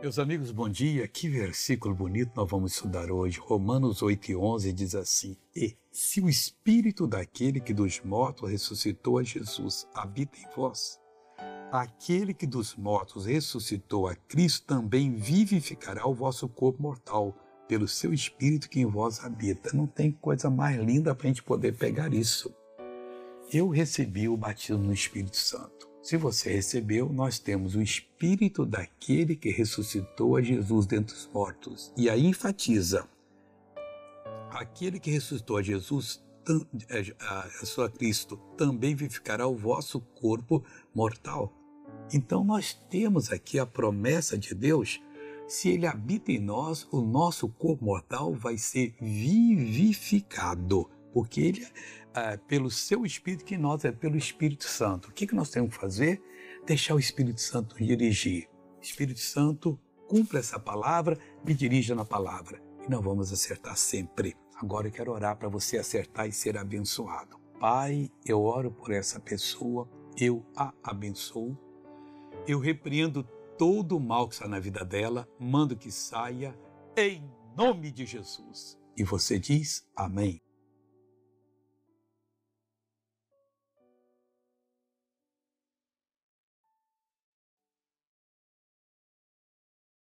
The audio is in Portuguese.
Meus amigos, bom dia. Que versículo bonito nós vamos estudar hoje. Romanos 8 e 11 diz assim: E se o espírito daquele que dos mortos ressuscitou a Jesus habita em vós, aquele que dos mortos ressuscitou a Cristo também vivificará o vosso corpo mortal pelo seu espírito que em vós habita. Não tem coisa mais linda para a gente poder pegar isso. Eu recebi o batismo no Espírito Santo. Se você recebeu, nós temos o espírito daquele que ressuscitou a Jesus dentre os mortos. E aí enfatiza: aquele que ressuscitou a Jesus, é, a sua Cristo, também vivificará o vosso corpo mortal. Então nós temos aqui a promessa de Deus. Se ele habita em nós, o nosso corpo mortal vai ser vivificado porque ele é pelo seu Espírito que nós é pelo Espírito Santo. O que, que nós temos que fazer? Deixar o Espírito Santo dirigir. Espírito Santo, cumpra essa palavra, me dirija na palavra. E não vamos acertar sempre. Agora eu quero orar para você acertar e ser abençoado. Pai, eu oro por essa pessoa, eu a abençoo. Eu repreendo todo o mal que está na vida dela, mando que saia em nome de Jesus. E você diz amém.